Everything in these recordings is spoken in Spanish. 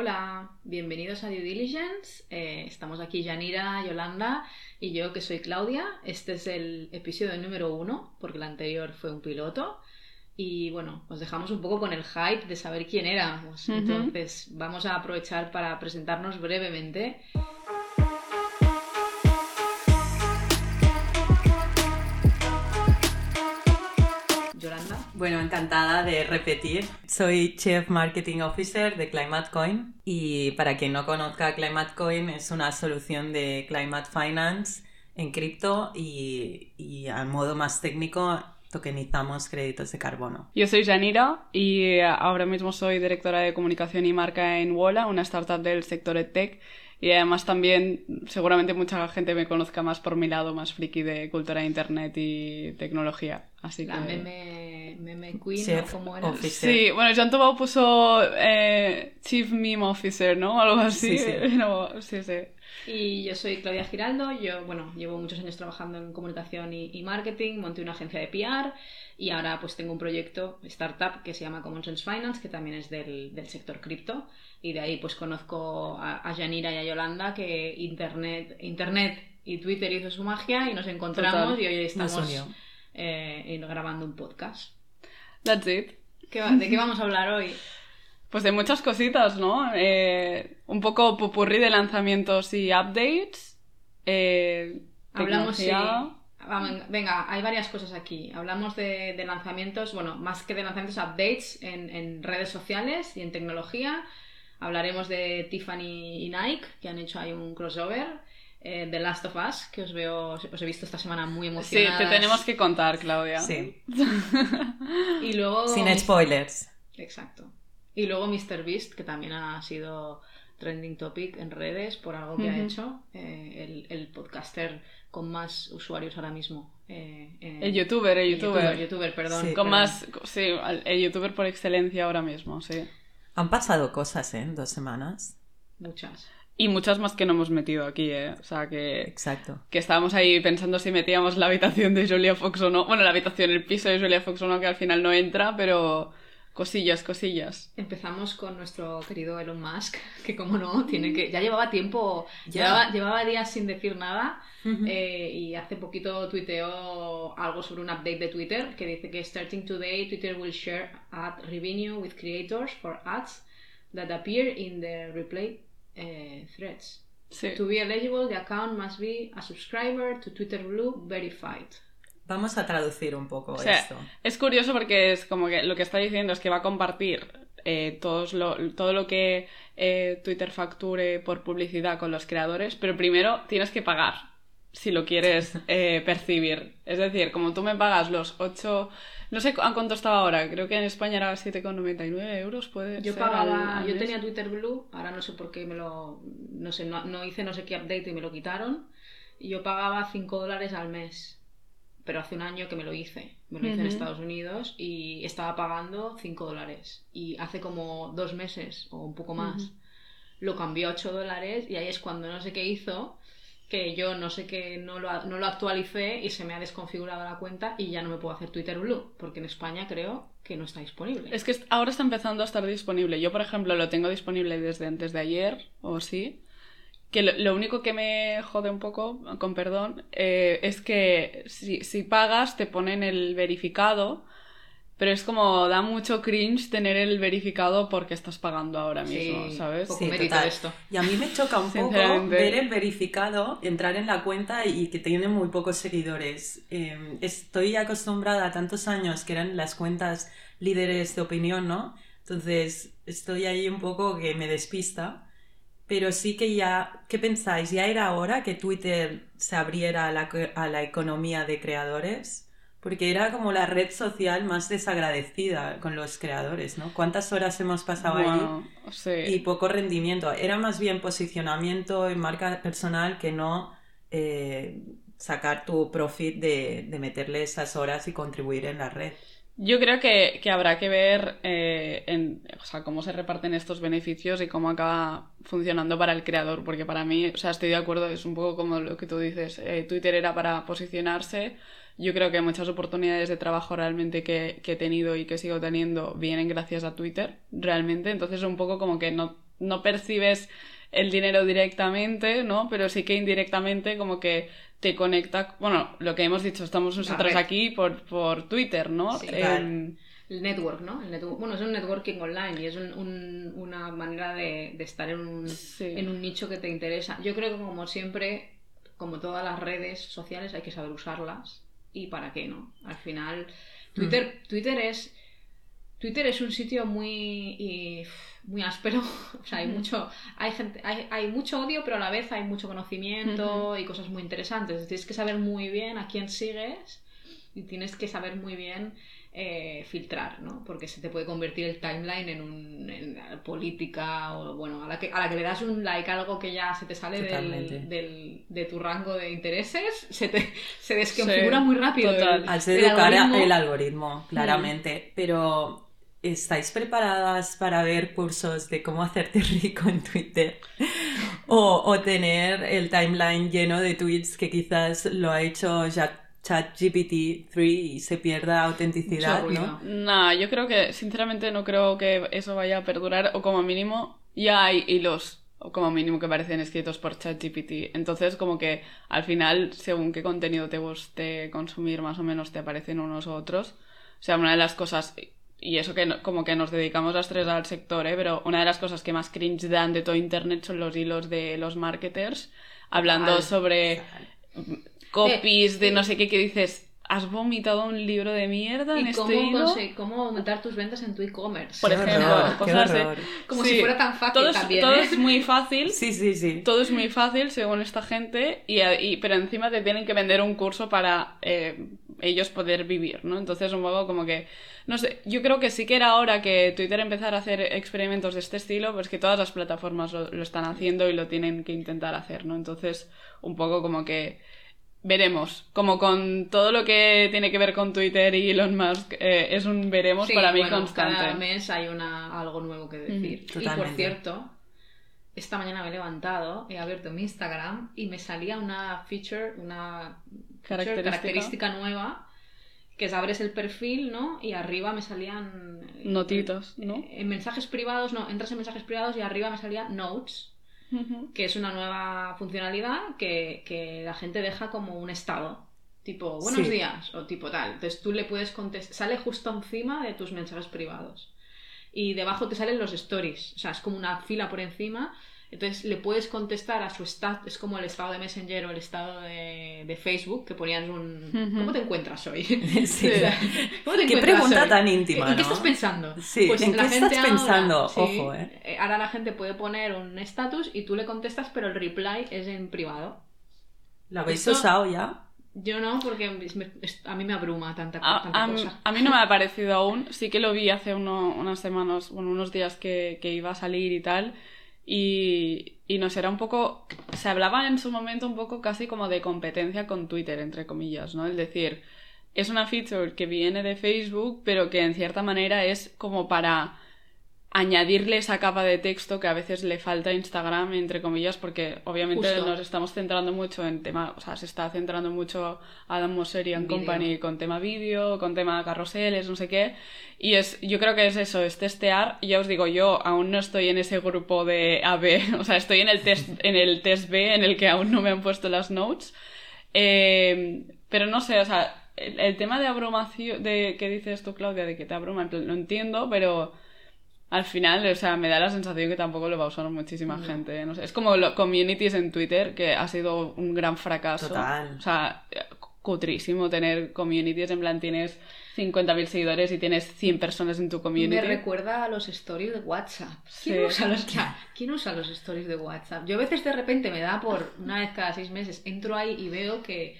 Hola, bienvenidos a Due Diligence. Eh, estamos aquí Yanira, Yolanda y yo que soy Claudia. Este es el episodio número uno, porque el anterior fue un piloto. Y bueno, os dejamos un poco con el hype de saber quién éramos. Entonces, vamos a aprovechar para presentarnos brevemente. Bueno, encantada de repetir. Soy Chief Marketing Officer de Climate Coin y para quien no conozca, Climate Coin es una solución de Climate Finance en cripto y, y a modo más técnico tokenizamos créditos de carbono. Yo soy Janira y ahora mismo soy directora de comunicación y marca en Wola, una startup del sector EdTech y además también seguramente mucha gente me conozca más por mi lado más friki de cultura de internet y tecnología. Así La que... meme, meme queen, Chef ¿no? ¿Cómo era? officer. Sí, bueno, Joan Tobau puso eh, Chief Meme Officer, ¿no? Algo así. Sí, sí. No, sí, sí. Y yo soy Claudia Giraldo, yo, bueno, llevo muchos años trabajando en comunicación y, y marketing, monté una agencia de PR y ahora pues tengo un proyecto, startup, que se llama Common Sense Finance, que también es del, del sector cripto y de ahí pues conozco a, a Yanira y a Yolanda que internet, internet y Twitter hizo su magia y nos encontramos Total. y hoy estamos eh, grabando un podcast. That's it. ¿Qué va- ¿De qué vamos a hablar hoy? Pues de muchas cositas, ¿no? Eh, un poco popurrí de lanzamientos y updates. Eh, Hablamos, sí. Venga, hay varias cosas aquí. Hablamos de, de lanzamientos, bueno, más que de lanzamientos, updates en, en redes sociales y en tecnología. Hablaremos de Tiffany y Nike, que han hecho ahí un crossover. Eh, The Last of Us, que os veo, os he visto esta semana muy Sí, emocionadas. te tenemos que contar, Claudia. Sí, Y luego... sin spoilers. Exacto. Y luego MrBeast, que también ha sido trending topic en redes por algo que ha hecho. eh, el, el podcaster con más usuarios ahora mismo. eh, El youtuber, el el youtuber. youtuber, youtuber, perdón. Sí. Con perdón. más, sí, el youtuber por excelencia ahora mismo, sí. Han pasado cosas, ¿eh? En dos semanas. Muchas. Y muchas más que no hemos metido aquí, ¿eh? O sea, que, Exacto. que estábamos ahí pensando si metíamos la habitación de Julia Fox o no. Bueno, la habitación, el piso de Julia Fox o no, que al final no entra, pero cosillas, cosillas. Empezamos con nuestro querido Elon Musk, que como no, tiene que. Ya llevaba tiempo, Ya. llevaba, llevaba días sin decir nada. Ujú. eh, y hace poquito tuiteó algo sobre un update de Twitter que dice que starting today Twitter will share ad revenue with creators for ads that appear in the replay eh, threads. Sí. To be eligible, the account must be a subscriber to Twitter Blue verified. Vamos a traducir un poco O sea, esto. es curioso porque es como que lo que está diciendo es que va a compartir eh, todos lo- todo lo que eh, Twitter facture por publicidad con los creadores, pero primero tienes que pagar si lo quieres eh, percibir. Es decir, como tú me pagas los 8... No sé a cuánto estaba ahora, creo que en España era 7,99 euros, puede Yo ser pagaba, yo tenía Twitter Blue, ahora no sé por qué me lo, no sé, no, no hice no sé qué update y me lo quitaron. Y yo pagaba 5 dólares al mes, pero hace un año que me lo hice, me lo hice en Ujú. Estados Unidos y estaba pagando 5 dólares. Y hace como dos meses o un poco más Ujú. lo cambió a 8 dólares y ahí es cuando no sé qué hizo, que yo no sé qué, no lo, no lo actualicé y se me ha desconfigurado la cuenta y ya no me puedo hacer Twitter Blue, porque en España creo que no está disponible. Es que ahora está empezando a estar disponible. Yo, por ejemplo, lo tengo disponible desde antes de ayer, o sí. Que lo, lo único que me jode un poco, con perdón, eh, es que si, si pagas te ponen el verificado, pero es como da mucho cringe tener el verificado porque estás pagando ahora mismo, Sí, ¿sabes? Sí, total. esto. Y a mí me choca un poco ver el verificado, entrar en la cuenta y que tiene muy pocos seguidores. Eh, estoy acostumbrada a tantos años que eran las cuentas líderes de opinión, ¿no? Entonces estoy ahí un poco que me despista. Pero sí que ya, ¿qué pensáis? ¿Ya era hora que Twitter se abriera a la, a la economía de creadores? Porque era como la red social más desagradecida con los creadores, ¿no? ¿Cuántas horas hemos pasado allí? Bueno, sí. y poco rendimiento. Era más bien posicionamiento en marca personal que no eh, sacar tu profit de, de meterle esas horas y contribuir en la red. Yo creo que, que habrá que ver eh, en, o sea, cómo se reparten estos beneficios y cómo acaba funcionando para el creador, porque para mí, o sea, estoy de acuerdo, es un poco como lo que tú dices, eh, Twitter era para posicionarse, yo creo que muchas oportunidades de trabajo realmente que, que he tenido y que sigo teniendo vienen gracias a Twitter, realmente, entonces es un poco como que no no percibes el dinero directamente, ¿no? Pero sí que indirectamente como que te conecta, bueno, lo que hemos dicho, estamos nosotros aquí por, por Twitter, ¿no? Sí. El network, ¿no? El network- bueno, es un networking online y es un- un- una manera de, de estar en un, Sí. en un nicho que te interesa. Yo creo que como siempre, como todas las redes sociales, hay que saber usarlas y para qué, ¿no? Al final, Twitter, Twitter es... Twitter es un sitio muy y, muy áspero, o sea, hay mucho, hay gente, hay, hay mucho odio, pero a la vez hay mucho conocimiento y cosas muy interesantes. Tienes que saber muy bien a quién sigues y tienes que saber muy bien eh, filtrar, ¿no? Porque se te puede convertir el timeline en, un, en política o, bueno, a la, que, a la que le das un like a algo que ya se te sale del, del- de tu rango de intereses, se, te, se desconfigura Sí, muy rápido. total. el- Has el algoritmo. el algoritmo, claramente. Pero, ¿estáis preparadas para ver cursos de cómo hacerte rico en Twitter? O, o tener el timeline lleno de tweets que quizás lo ha hecho ya ChatGPT-3 y se pierda autenticidad, ¿no? Nah, yo creo que, sinceramente, no creo que eso vaya a perdurar, o como mínimo, ya hay hilos, o como mínimo que parecen escritos por ChatGPT. Entonces, como que al final, según qué contenido te guste consumir, más o menos te aparecen unos u otros. O sea, una de las cosas, y eso que no- como que nos dedicamos las tres al sector, ¿eh? pero una de las cosas que más cringe dan de todo Internet son los hilos de los marketers, hablando Total. sobre copies de no sé qué que dices, ¿has vomitado un libro de mierda en ¿Y este cómo, hilo? conse- cómo aumentar tus ventas en tu e-commerce? Por Qué ejemplo, horror, qué cosas de-. Como Sí, si fuera tan fácil todo es, también, todo ¿eh? es muy fácil, Sí, sí, sí. todo es muy fácil según esta gente, y, y- pero encima te tienen que vender un curso para eh, ellos poder vivir, ¿no? Entonces un poco como que, no sé, yo creo que sí que era hora que Twitter empezara a hacer experimentos de este estilo, pues que todas las plataformas lo, lo están haciendo y lo tienen que intentar hacer, ¿no? Entonces un poco como que veremos, como con todo lo que tiene que ver con Twitter y Elon Musk, eh, es un veremos Sí, para mí bueno, constante. Cada mes hay una, algo nuevo que decir. y por cierto, esta mañana me he levantado, he abierto mi Instagram y me salía una feature, una feature, Característica. característica nueva, que es abres el perfil, ¿no? Y arriba me salían... eh, Notitos, ¿no? eh, En mensajes privados, no, entras en mensajes privados y arriba me salía notes, que es una nueva funcionalidad que, que la gente deja como un estado. Tipo, buenos Sí. días, o tipo tal. Entonces tú le puedes contestar, sale justo encima de tus mensajes privados. Y debajo te salen los stories, o sea, es como una fila por encima. Entonces le puedes contestar a su estado, es como el estado de Messenger o el estado de, de Facebook, que ponías un... ¿Cómo te encuentras hoy? Sí. ¿cómo te Qué encuentras pregunta hoy? tan íntima, ¿En qué estás pensando? Sí, ¿en la qué gente estás pensando? sí, Ojo, ¿eh? eh, Ahora la gente puede poner un status y tú le contestas, pero el reply es en privado. ¿Lo habéis Esto- usado ya? Yo no, porque a mí me abruma tanta, A, tanta a cosa. a mí no me ha parecido aún. Sí que lo vi hace uno- unas semanas, bueno, unos días que, que iba a salir y tal. Y, y no sé, era un poco. Se hablaba en su momento un poco casi como de competencia con Twitter, entre comillas, ¿no? Es decir, es una feature que viene de Facebook, pero que en cierta manera es como para añadirle esa capa de texto que a veces le falta a Instagram, entre comillas, porque obviamente Justo. nos estamos centrando mucho en tema, o sea, se está centrando mucho Adam Mosseri Vídeo. Company con tema vídeo, con tema carruseles, no sé qué, y es, yo creo que es eso, es testear, ya os digo, yo aún no estoy en ese grupo de AB, o sea, estoy en el test, en el test B, en el que aún no me han puesto las notes, eh, pero no sé, o sea, el, el tema de abrumación, de que dices tú, Claudia, de que te abruma, lo entiendo, pero al final, o sea, me da la sensación que tampoco lo va a usar muchísima No. gente. No sé, es como lo, communities en Twitter, que ha sido un gran fracaso. Total. O sea, cutrísimo tener communities, en plan, tienes 50.000 seguidores y tienes 100 personas en tu community. Me recuerda a los stories de WhatsApp. ¿Quién, Sí. usa los, ¿Quién usa los stories de WhatsApp? Yo a veces de repente me da por una vez cada seis meses, entro ahí y veo que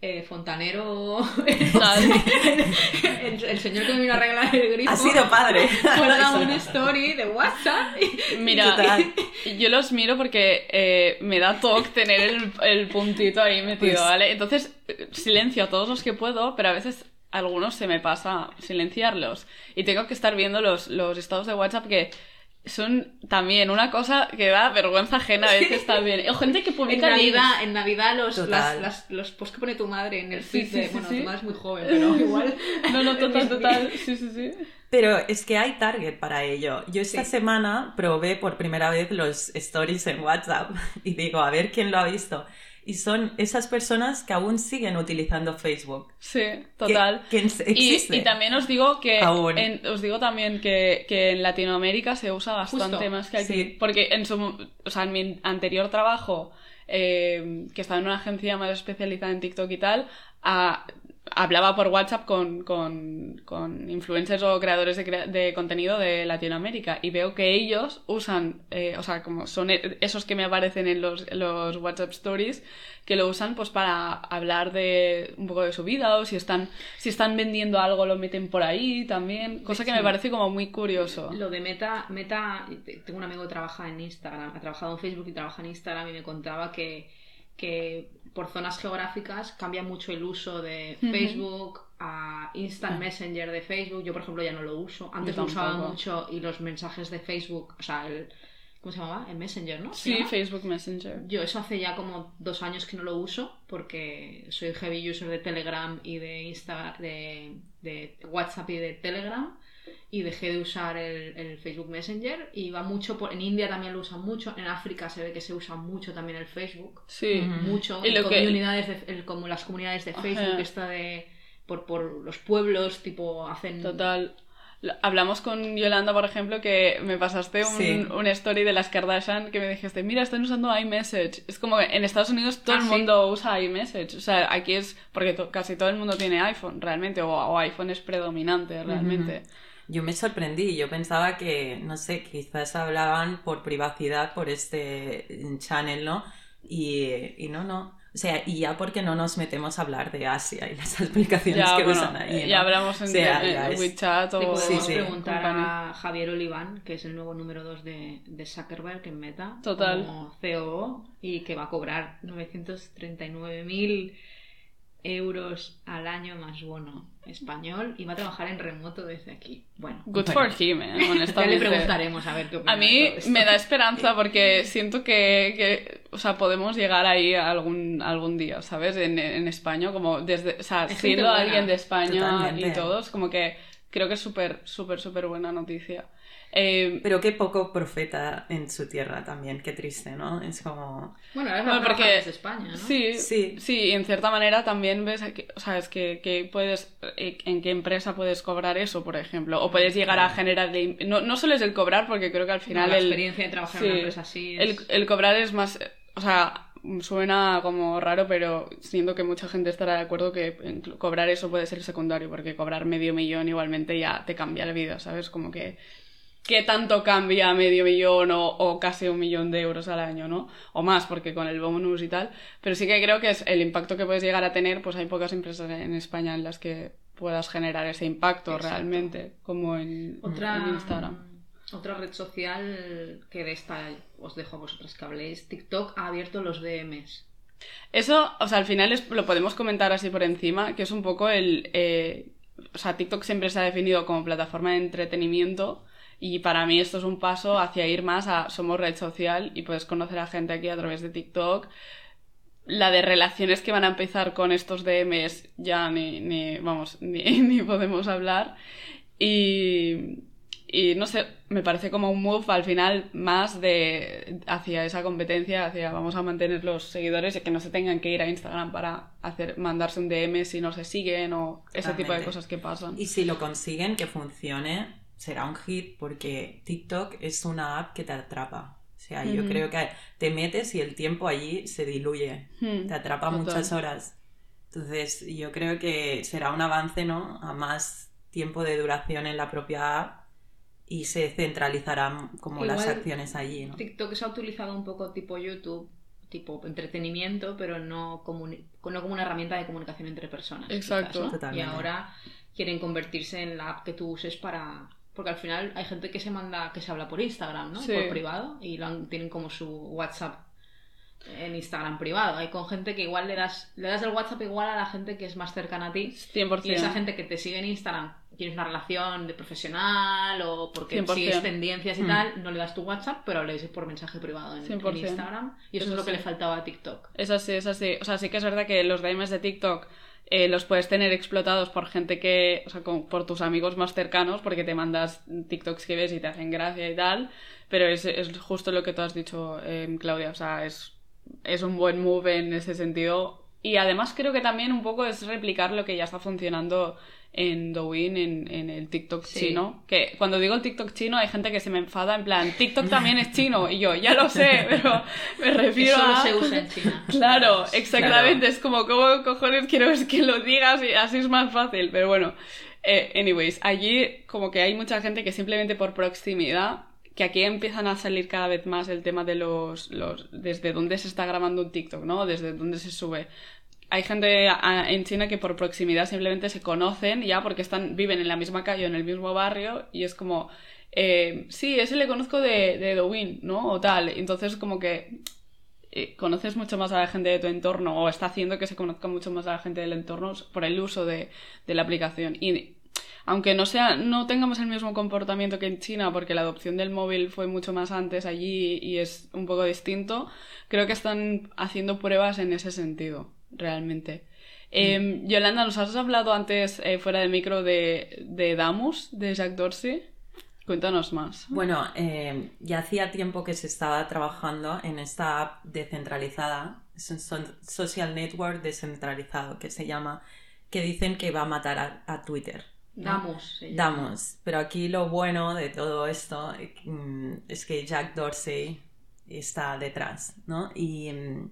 eh, Fontanero, el, el señor que me vino a arreglar el grifo, Ha sido padre. cuelga un story de WhatsApp. y- Mira, Total. yo los miro porque eh, me da toque tener el, el puntito ahí metido, Pues- ¿vale? Entonces, eh, silencio a todos los que puedo, pero a veces algunos se me pasa silenciarlos. Y tengo que estar viendo los, los estados de WhatsApp que son también una cosa que da vergüenza ajena a veces también. O gente que En publica links. Navidad, en Navidad los, las, las- los posts que pone tu madre en el feed sí, de... sí, bueno, sí. tu madre es muy joven, pero igual... No, no, en total, total. Sí, sí, sí. Pero es que hay target para ello. Yo esta Sí. semana probé por primera vez los stories en WhatsApp y digo, a ver quién lo ha visto. Y son esas personas que aún siguen utilizando Facebook. Sí, Que- total. Que, ens- Y, también os digo que Aún. en- os digo también que, que en Latinoamérica se usa bastante Justo, más que aquí. sí. Porque en su o sea, en mi anterior trabajo, eh, que estaba en una agencia más especializada en TikTok y tal, a- hablaba por WhatsApp con, con, con influencers o creadores de, crea- de contenido de Latinoamérica y veo que ellos usan, eh, o sea, como son e- esos que me aparecen en los, los WhatsApp Stories, que lo usan pues para hablar de un poco de su vida o si están, si están vendiendo algo lo meten por ahí también, cosa que me parece como muy curioso. Lo de Meta, Meta, tengo un amigo que trabaja en Instagram, ha trabajado en Facebook y trabaja en Instagram y me contaba que, que por zonas geográficas cambia mucho el uso de. Facebook a Instant Messenger de Facebook. Yo, por ejemplo, ya no lo uso. Antes lo usaba mucho y los mensajes de Facebook, o sea, el, ¿cómo se llamaba? El Messenger, ¿no? ¿Se Sí? Facebook Messenger. Yo eso hace ya como dos años que no lo uso porque soy heavy user de Telegram y de Insta, de, de WhatsApp y de Telegram y dejé de usar el, el Facebook Messenger y va mucho por, en India también lo usan mucho, en África se ve que se usa mucho también el Facebook, Sí. Mucho, Y en lo que- comunidades de- el- como las comunidades de Ajá. Facebook esta de por, por los pueblos tipo hacen Total. Hablamos con Yolanda, por ejemplo, que me pasaste un, Sí. un story de las Kardashian que me dijiste, mira, están usando iMessage. Es como que en Estados Unidos todo Ah, el sí. mundo usa iMessage. O sea, aquí es porque to- casi todo el mundo tiene iPhone, realmente, o, o iPhone es predominante, realmente. Yo me sorprendí, yo pensaba que, no sé, quizás hablaban por privacidad, por este channel, ¿no? Y, y no, no. O sea, y ya porque no nos metemos a hablar de Asia y las aplicaciones Ya, que bueno, usan ahí. ya ¿no? hablamos en, O sea, en ya es- WeChat o podemos Sí, sí. preguntar a Javier Oliván, que es el nuevo número 2 de, de Zuckerberg en Meta, Total. como COO, y que va a cobrar 939.000 euros al año más bono español y va a trabajar en remoto desde aquí. Bueno, Good Bueno. for him, eh, ya le honestamente. preguntaremos a ver qué opina A mí me da esperanza porque siento que, que, o sea, podemos llegar ahí algún, algún día, ¿sabes? En, en España, como desde, o sea, siendo buena. alguien de España Totalmente. y todos, como que creo que es súper, súper, súper buena noticia. Eh, Pero qué poco profeta en su tierra también, qué triste, ¿no? Es como... Bueno, ahora Bueno, va a trabajar porque- desde España, ¿no? Sí, Sí. sí, y en cierta manera también ves, que, o sea, es que, que puedes, eh, en qué empresa puedes cobrar eso, por ejemplo, o puedes llegar a generar, de- no, no solo es el cobrar, porque creo que al No, final la el, experiencia de trabajar en una empresa así el, es... el cobrar es más, o sea, suena como raro, pero siento que mucha gente estará de acuerdo que cobrar eso puede ser secundario, porque cobrar medio millón igualmente ya te cambia la vida, ¿sabes? Como que qué tanto cambia medio millón o, o casi un millón de euros al año, ¿no? O más, porque con el bonus y tal. Pero sí que creo que es el impacto que puedes llegar a tener, pues hay pocas empresas en España en las que puedas generar ese impacto Exacto. realmente, como en, Otra, en Instagram. otra red social que de esta os dejo a vosotras que habléis, TikTok ha abierto los DMs. Eso, o sea, al final es- lo podemos comentar así por encima, que es un poco el... eh, o sea, TikTok siempre se ha definido como plataforma de entretenimiento y para mí esto es un paso hacia ir más a somos red social y puedes conocer a gente aquí a través de TikTok. La de relaciones que van a empezar con estos DMs ya ni, ni vamos, ni, ni podemos hablar. Y, y no sé, me parece como un move al final más de hacia esa competencia, hacia vamos a mantener los seguidores y que no se tengan que ir a Instagram para hacer mandarse un DM si no se siguen o ese tipo de cosas que pasan. Y si lo consiguen que funcione, será un hit porque TikTok es una app que te atrapa. O sea, yo creo que te metes y el tiempo allí se diluye. Hmm, Te atrapa total. muchas horas. Entonces, yo creo que será un avance, ¿no? A más tiempo de duración en la propia app y se centralizarán como las acciones allí, ¿no? TikTok se ha utilizado un poco tipo YouTube, tipo entretenimiento, pero no, como una herramienta de comunicación entre personas. Exacto. quizás, ¿no? Y ahora quieren convertirse en la app que tú uses para... Porque al final hay gente que se manda, que se habla por Instagram, ¿no? Sí. Por privado y lo han- tienen como su WhatsApp en Instagram privado. Hay con gente que igual le das, le das el WhatsApp igual a la gente que es más cercana a ti 100%. y esa gente que te sigue en Instagram, tienes una relación de profesional o porque 100%. sigues tendencias y Mm. tal, no le das tu WhatsApp, pero le dices por mensaje privado en, en 100%. Instagram. Y eso, Eso es lo que sí. le faltaba a TikTok. Es así, es así. O sea, sí que es verdad que los DMs de TikTok eh, los puedes tener explotados por gente que, o sea, por tus amigos más cercanos, porque te mandas TikToks que ves y te hacen gracia y tal, pero es, es justo lo que tú has dicho, eh, Claudia, o sea, es, es un buen move en ese sentido. Y además creo que también un poco es replicar lo que ya está funcionando en Douyin, en, en el TikTok chino. Que cuando digo el TikTok chino hay gente que se me enfada en plan, TikTok también es chino. Y yo, ya lo sé, pero me refiero Eso a... se usa en China. Claro, exactamente. Es como, ¿cómo cojones quiero que lo digas? Y así es más fácil. Pero bueno, eh, anyways, allí como que hay mucha gente que simplemente por proximidad que aquí empiezan a salir cada vez más el tema de los, los desde dónde se está grabando un TikTok, ¿no? Desde dónde se sube. Hay gente en China que por proximidad simplemente se conocen ya porque están viven en la misma calle o en el mismo barrio y es como eh, sí ese le conozco de de Douyin no o tal. Entonces como que eh, conoces mucho más a la gente de tu entorno o está haciendo que se conozca mucho más a la gente del entorno por el uso de, de la aplicación. Y aunque no sea no tengamos el mismo comportamiento que en China porque la adopción del móvil fue mucho más antes allí y es un poco distinto creo que están haciendo pruebas en ese sentido realmente. Eh, Yolanda, nos has hablado antes eh, fuera de micro de, de Damus, de Jack Dorsey. Cuéntanos más. Bueno, eh, ya hacía tiempo que se estaba trabajando en esta app descentralizada, es un so- social network descentralizado que se llama, que dicen que va a matar a, a Twitter. ¿No? Damos. llama. Damos, pero aquí lo bueno de todo esto mm, es que Jack Dorsey está detrás, ¿no? Y, mm,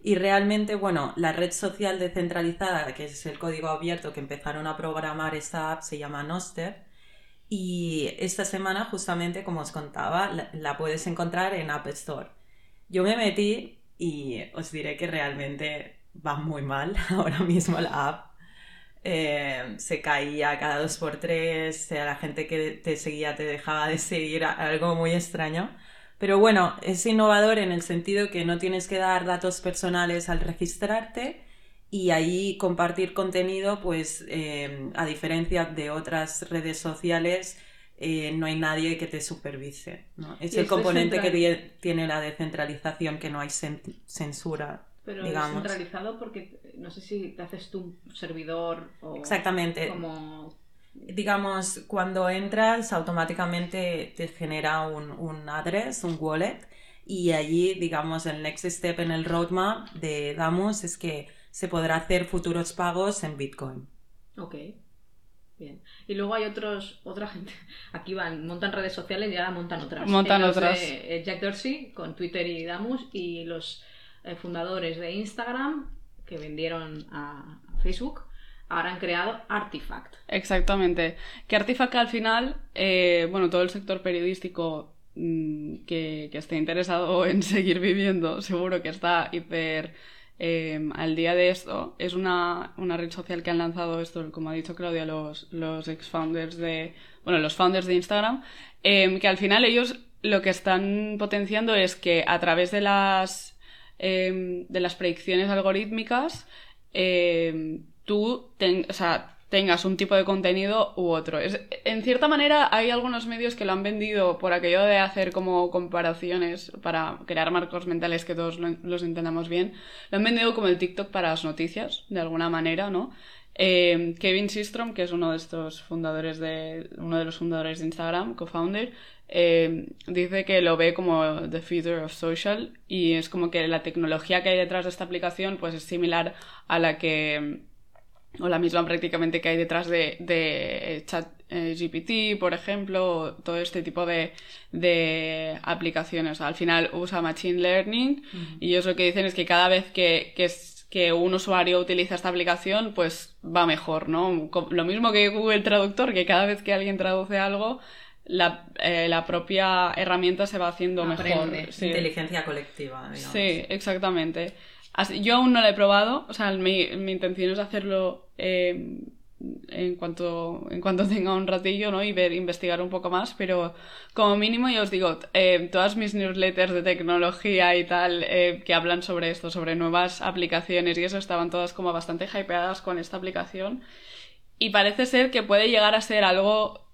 y realmente, bueno, la red social descentralizada, que es el código abierto que empezaron a programar esta app, se llama Noster. Y esta semana, justamente, como os contaba, la, la puedes encontrar en App Store. Yo me metí y os diré que realmente va muy mal ahora mismo la app. Eh, se caía cada dos por tres, eh, la gente que te seguía te dejaba de seguir, algo muy extraño. Pero bueno, es innovador en el sentido que no tienes que dar datos personales al registrarte y ahí compartir contenido, pues eh, a diferencia de otras redes sociales, eh, no hay nadie que te supervise. ¿no? Es el es componente que tiene la descentralización, que no hay cen- censura. Pero digamos. descentralizado porque no sé si te haces tú un servidor o Exactamente. como digamos, cuando entras, automáticamente te genera un, un address, un wallet, y allí, digamos, el next step en el roadmap de Damus es que se podrá hacer futuros pagos en Bitcoin. Ok. Bien. Y luego hay otros, otra gente. Aquí van, montan redes sociales y ahora montan otras. Montan los otras. de, eh, Jack Dorsey con Twitter y Damus y los eh, fundadores de Instagram que vendieron a Facebook ahora han creado Artifact. Exactamente. Que Artifact al final, eh, bueno, todo el sector periodístico mm, que, que esté interesado en seguir viviendo, seguro que está hiper eh, al día de esto. Es una, una red social que han lanzado esto, como ha dicho Claudia, los, los ex-founders de, bueno, los founders de Instagram, eh, que al final ellos lo que están potenciando es que a través de las, eh, de las predicciones algorítmicas, eh, tú ten- o sea, tengas un tipo de contenido u otro. Es- en cierta manera, hay algunos medios que lo han vendido por aquello de hacer como comparaciones para crear marcos mentales que todos lo- los entendamos bien. Lo han vendido como el TikTok para las noticias, de alguna manera, ¿no? Eh, Kevin Systrom, que es uno de estos fundadores de, uno de los fundadores de Instagram, co-founder, eh, dice que lo ve como the future of social y es como que la tecnología que hay detrás de esta aplicación pues es similar a la que o la misma prácticamente que hay detrás de, de chat eh, GPT, por ejemplo, o todo este tipo de, de aplicaciones. Al final usa Machine Learning y ellos lo que dicen es que cada vez que, que, es- que un usuario utiliza esta aplicación, pues va mejor, ¿no? Lo mismo que Google Traductor, que cada vez que alguien traduce algo, la, eh, la propia herramienta se va haciendo Aprende. mejor. Sí. Inteligencia colectiva, digamos. Sí, exactamente. Así- yo aún no lo he probado, o sea, mi, mi intención es hacerlo eh, en cuanto en cuanto tenga un ratillo, ¿no? Y ver, investigar un poco más, pero como mínimo ya os digo, eh, todas mis newsletters de tecnología y tal eh, que hablan sobre esto, sobre nuevas aplicaciones y eso, estaban todas como bastante hypeadas con esta aplicación y parece ser que puede llegar a ser algo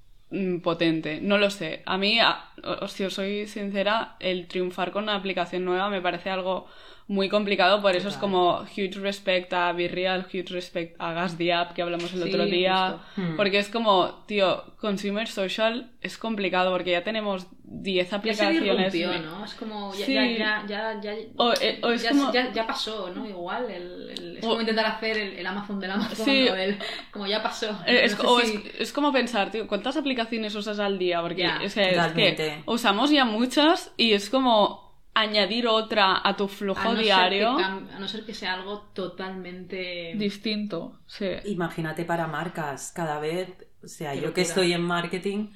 potente. No lo sé. A mí, o- si os soy sincera, el triunfar con una aplicación nueva me parece algo muy complicado. Por eso es como huge respect a Virreal, huge respect a Gas the App que hablamos el Sí, otro día. justo. Hmm. Porque es como, tío, consumer social es complicado porque ya tenemos 10 Ya se aplicaciones. disrumpió, ¿no? Es como, ya, Sí. ya, ya, ya, ya, O- eh, o es ya, como- ya- ya pasó, ¿no? Igual, el, el- es O- como intentar hacer el, el Amazon del Amazon, Sí. o el- como ya pasó. Eh, Es, No sé o si- es, es como pensar, tío, ¿cuántas aplicaciones usas al día? Porque es, que, es que usamos ya muchas y es como añadir otra a tu flujo a no diario que a no ser que sea algo totalmente... distinto. Sí. Imagínate para marcas, cada vez, o sea, Qué yo que locura. estoy en marketing,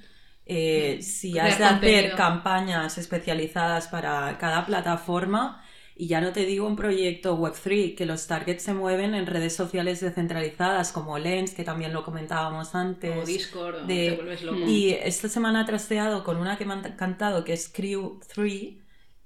eh, si has de hacer campañas especializadas para cada plataforma, y ya no te digo un proyecto Web3, que los targets se mueven en redes sociales descentralizadas como Lens, que también lo comentábamos antes. O Discord, de- te vuelves loco. Y esta semana he trasteado con una que me ha encantado, que es Crew 3,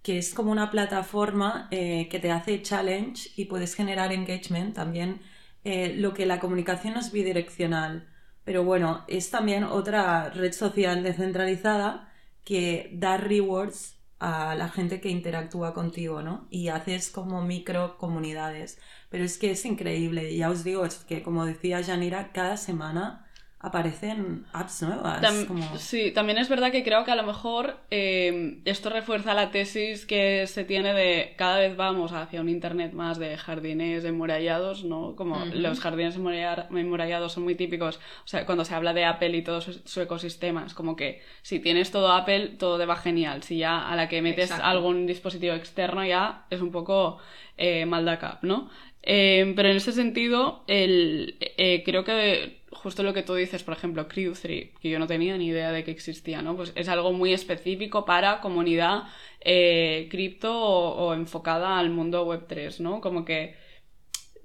que es como una plataforma eh, que te hace challenge y puedes generar engagement también. eh, lo que la comunicación no es bidireccional, pero bueno, es también otra red social descentralizada que da rewards a la gente que interactúa contigo, ¿no? Y haces como micro comunidades. Pero es que es increíble, ya os digo, es que como decía Janira, cada semana aparecen apps nuevas. Tam- como- Sí, también es verdad que creo que a lo mejor eh, esto refuerza la tesis que se tiene de cada vez vamos hacia un internet más de jardines emmurallados, ¿no? Como los jardines emmurallados son muy típicos, o sea, cuando se habla de Apple y todo su, su ecosistema, es como que si tienes todo Apple, todo te va genial. Si ya a la que metes Exacto. algún dispositivo externo ya es un poco eh, maldacap, ¿no? Eh, pero en ese sentido, el, eh, creo que justo lo que tú dices, por ejemplo, Crew 3, que yo no tenía ni idea de que existía, ¿no? Pues es algo muy específico para comunidad eh, cripto o, o enfocada al mundo web 3, ¿no? Como que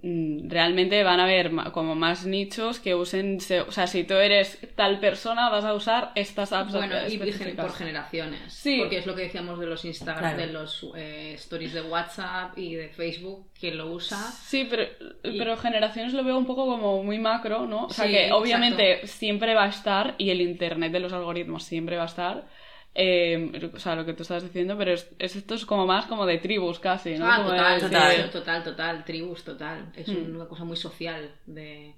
realmente van a haber como más nichos que usen, se- o sea, si tú eres tal persona vas a usar estas apps Bueno, y por generaciones. Sí. Porque es lo que decíamos de los Instagram, Claro. de los eh, stories de WhatsApp y de Facebook, que lo usa. Sí, pero, Y- pero generaciones lo veo un poco como muy macro, ¿no? O sea Sí, que obviamente siempre va a estar y el internet de los algoritmos siempre va a estar. Eh, o sea, lo que tú estabas diciendo, pero es, es- esto es como más como de tribus casi, ¿no? Ah, total, total, total, total, tribus, total. Es Hmm. una cosa muy social. De,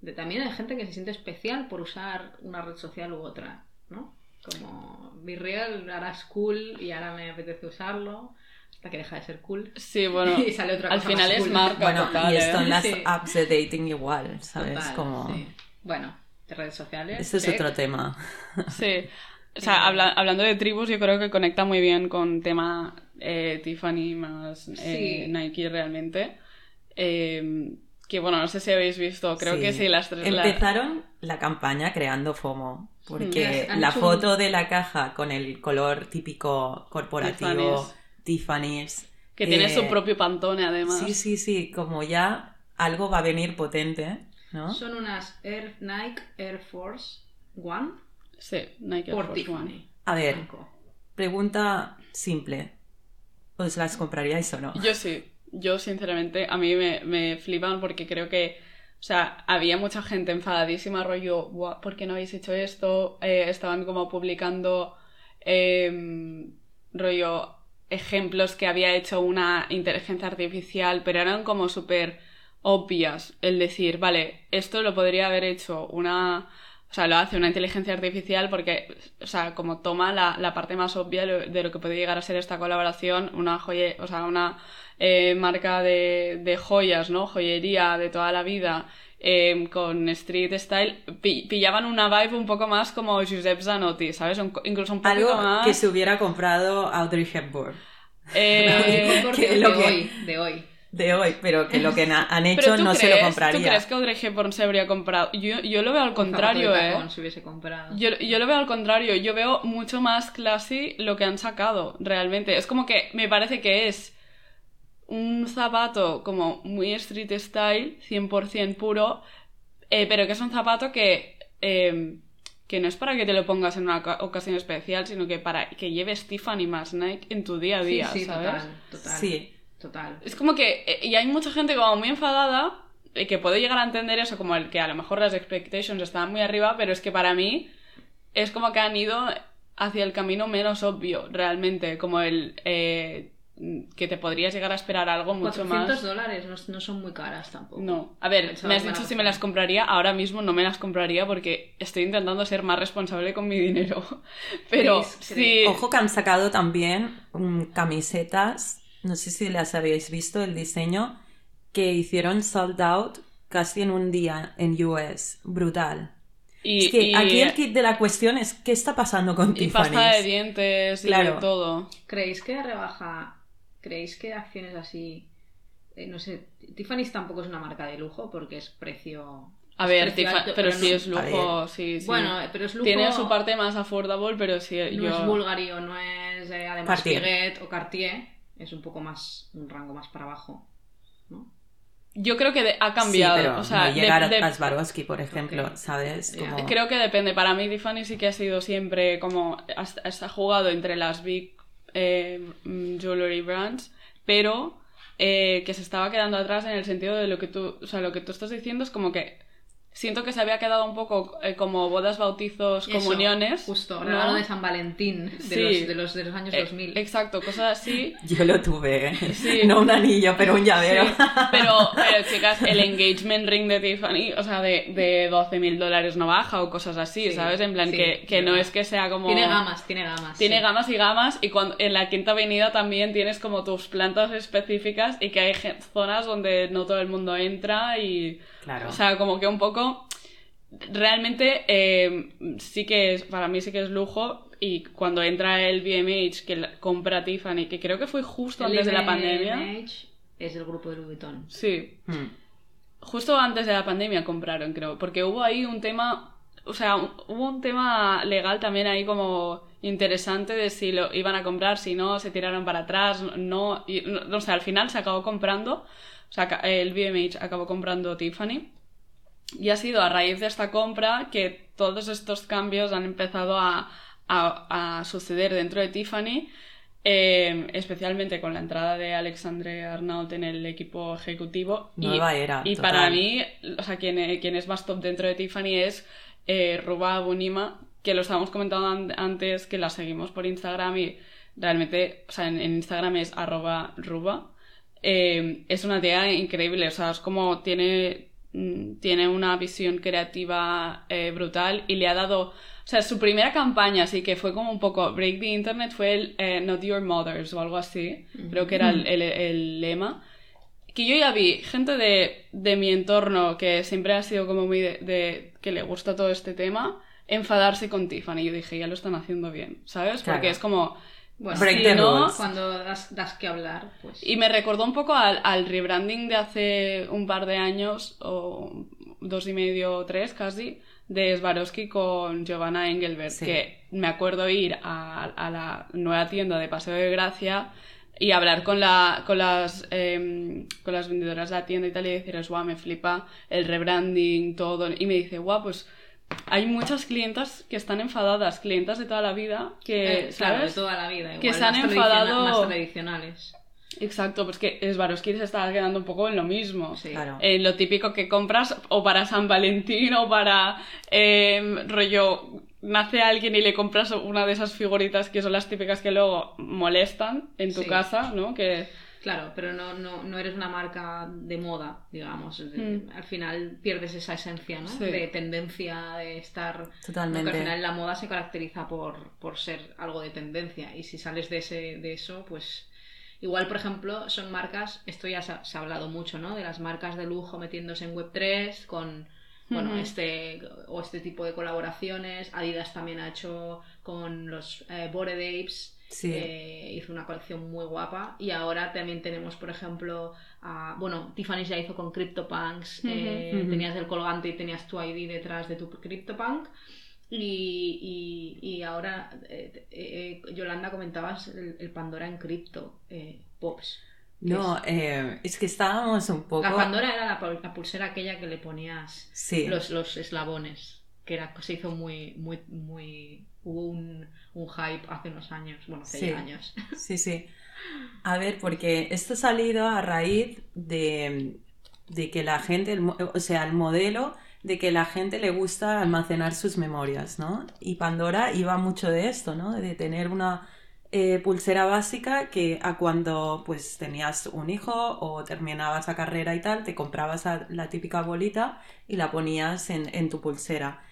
de- también hay gente que se siente especial por usar una red social u otra, ¿no? Como Virreal ahora es cool y ahora me apetece usarlo hasta que deja de ser cool. Sí, bueno, Y sale otra al cosa final más es cool. marca Bueno, total, y ¿eh? esto en las Sí. apps de dating igual, ¿sabes? Total, como... sí. Bueno, de redes sociales. Esto es check. otro tema. Sí. O sea, habla- hablando de tribus, yo creo que conecta muy bien con tema eh, Tiffany más eh, Sí. Nike realmente. Eh, que bueno, no sé si habéis visto, creo Sí. que sí, las tres. Empezaron la campaña creando FOMO, porque Mm. La foto de la caja con el color típico corporativo, Tiffany's, Que tiene eh, su propio pantone además. Sí, sí, sí, como ya algo va a venir potente, ¿no? Son unas Air, Nike Air Force One Sí, Nike Air por Force Tiffany. One. A ver, Blanco. pregunta simple. ¿Os las compraríais o no? Yo sí, yo sinceramente, a mí me, me flipan porque creo que, o sea, había mucha gente enfadadísima, rollo, "Buah, ¿por qué no habéis hecho esto? Eh, estaban como publicando, em, rollo, ejemplos que había hecho una inteligencia artificial, pero eran como súper obvias. El decir, vale, esto lo podría haber hecho una... O sea, lo hace una inteligencia artificial porque, o sea, como toma la, la parte más obvia de lo- que puede llegar a ser esta colaboración, una joye, o sea, una eh, marca de, de joyas, ¿no? Joyería de toda la vida, eh, con street style, pi- pillaban una vibe un poco más como Giuseppe Zanotti, ¿sabes? Un- incluso un poco Algo más... que se hubiera comprado Audrey Hepburn eh, de lo que- hoy, de hoy. De hoy, pero que lo que han hecho tú no crees, se lo ¿tú compraría. crees que Audrey Hepburn se habría comprado? Yo, yo lo veo al contrario, ¿eh? tacón se hubiese comprado. Yo, yo lo veo al contrario, yo veo mucho más classy lo que han sacado, realmente. Es como que me parece que es un zapato como muy street style, 100% puro, eh, pero que es un zapato que, eh, que no es para que te lo pongas en una oca- ocasión especial, sino que para que lleves Tiffany más Nike en tu día a Sí, día, sí, ¿sabes? total, total. Sí, Total. Es como que, eh, y hay mucha gente como muy enfadada, eh, que puede llegar a entender eso como el que a lo mejor las expectations estaban muy arriba, pero es que para mí es como que han ido hacia el camino menos obvio, realmente, como el eh, que te podrías llegar a esperar algo mucho 400 más. dólares no, no son muy caras tampoco. No, a ver, me has dicho si me las compraría, ahora mismo no me las compraría porque estoy intentando ser más responsable con mi dinero. Pero ¿Creéis- sí, Ojo que han sacado también mm, camisetas, no sé si las habéis visto, el diseño, que hicieron sold out casi en un día en US. Brutal. y, es que y- aquí el kit de la cuestión es qué está pasando con y pasta de Tiffany's. dientes y Claro. de todo. ¿Creéis que rebaja? ¿Creéis que acciones así? eh, no sé, Tiffany's tampoco es una marca de lujo porque es precio. A es ver, precio Tifa- alto, pero sí no- es lujo, sí, sí. Bueno, pero es lujo. Tiene su parte más affordable, pero sí, No yo... es Bulgari o no es eh, además Cartier. Piguet o Cartier. Es un poco más, un rango más para abajo. ¿no? Yo creo que de- ha Sí, cambiado. pero o sea, no llegar de- de- a Swarovski, por ejemplo. ¿sabes? Como... Creo que depende. Para mí, Tiffany sí que ha sido siempre como. Está jugado entre las big eh, mm, jewelry brands, pero eh, que se estaba quedando atrás en el sentido de lo que tú. O sea, lo que tú estás diciendo es como que. Siento que se había quedado un poco eh, como bodas, bautizos, Eso, comuniones. Justo, ¿no? regalo de San Valentín de, Sí. los, de, los, de los años Eh, 2000. exacto, cosas así. Yo lo tuve, ¿eh? Sí. no un anillo, pero un llavero. Sí, pero, pero, chicas, el engagement ring de Tiffany, o sea, de, de 12 mil dólares no baja o cosas así, Sí, ¿sabes? En plan, sí, que, que no es que sea como... Tiene gamas, tiene gamas. Tiene sí. gamas y gamas y cuando, en la quinta avenida también tienes como tus plantas específicas y que hay zonas donde no todo el mundo entra y... Claro. O sea, como que un poco... Realmente eh, sí que es, para mí sí que es lujo y cuando entra el BMH que compra Tiffany, que creo que fue justo El antes de la pandemia. Es el grupo de Louis Vuitton. Sí, Mm. Justo antes de la pandemia compraron, creo, porque hubo ahí un tema, o sea, hubo un tema legal también ahí como interesante de si lo iban a comprar, si no, se tiraron para atrás, no, y, no, no sé, al final se acabó comprando, o sea, el BMH acabó comprando Tiffany. Y ha sido a raíz de esta compra que todos estos cambios han empezado a, a- a suceder dentro de Tiffany, eh, especialmente con la entrada de Alexandre Arnault en el equipo ejecutivo. Y- Nueva era, Y total. para mí, o sea, quien, quien es más top dentro de Tiffany es eh, Ruba Bunima, que lo estábamos comentando an- antes, que la seguimos por Instagram y realmente, o sea, en, en Instagram es arroba ruba. Eh, es una tía increíble, o sea, es como tiene, tiene una visión creativa eh, brutal y le ha dado, o sea, su primera campaña, así que fue como un poco Break the Internet, fue el eh, Not Your Mothers o algo así, creo que era el, el- el lema. Que yo ya vi gente de, de mi entorno que siempre ha sido como muy de, de- que le gusta todo este tema, enfadarse con Tiffany. Yo dije, ya lo están haciendo bien, ¿sabes? Porque Claro. es como... Bueno, Break si the no, rules. cuando das, das que hablar, pues. y me recordó un poco al, al rebranding de hace un par de años, o dos y medio o tres casi, de Swarovski con Giovanna Engelbert, Sí. que me acuerdo ir a, a la nueva tienda de Paseo de Gracia y hablar con, la, con, las, em, con las vendedoras de la tienda y tal y decirles, guau, me flipa el rebranding, todo. Y me dice, guau, pues hay muchas clientas que están enfadadas, clientas de toda la vida, que, Eh, claro, de ¿sabes? toda la vida. Igual, Que se han enfadado- Más tradicionales. Exacto, pues que Swarovski se estaba quedando un poco en lo mismo. Sí. Claro. En lo típico que compras o para San Valentín o para eh, rollo nace alguien y le compras una de esas figuritas que son las típicas que luego molestan en tu Sí. casa, ¿no? Que Claro, pero no, no, no eres una marca de moda, digamos. De- Mm. Al final pierdes esa esencia, ¿no? Sí. De tendencia, de estar... Totalmente. Porque al final la moda se caracteriza por, por ser algo de tendencia. Y si sales de, ese, de eso, pues... Igual, por ejemplo, son marcas, esto ya se ha, se ha hablado mucho, ¿no? De las marcas de lujo metiéndose en Web3 con, bueno, este o este tipo de colaboraciones. Adidas también ha hecho con los eh, Bored Apes, Sí. eh, hizo una colección muy guapa. Y ahora también tenemos, por ejemplo, a- bueno, Tiffany ya hizo con CryptoPunks. eh, Ujú. Tenías el colgante y tenías tu ID detrás de tu CryptoPunk. Y, y, y ahora, eh, Yolanda, comentabas el, el Pandora en cripto, Pops. No, eh, es que estábamos un poco... La Pandora era la pulsera aquella que le ponías Sí. los, los eslabones, que era, se hizo muy, muy, muy... Hubo un, un hype hace unos años, bueno, hace Sí. años. Sí, sí. A ver, porque esto ha salido a raíz de, de que la gente, el o sea, el modelo de que la gente le gusta almacenar sus memorias, ¿no? Y Pandora iba mucho de esto, ¿no? De tener una eh, pulsera básica que a cuando pues tenías un hijo o terminabas la carrera y tal, te comprabas la típica bolita y la ponías en, tu pulsera.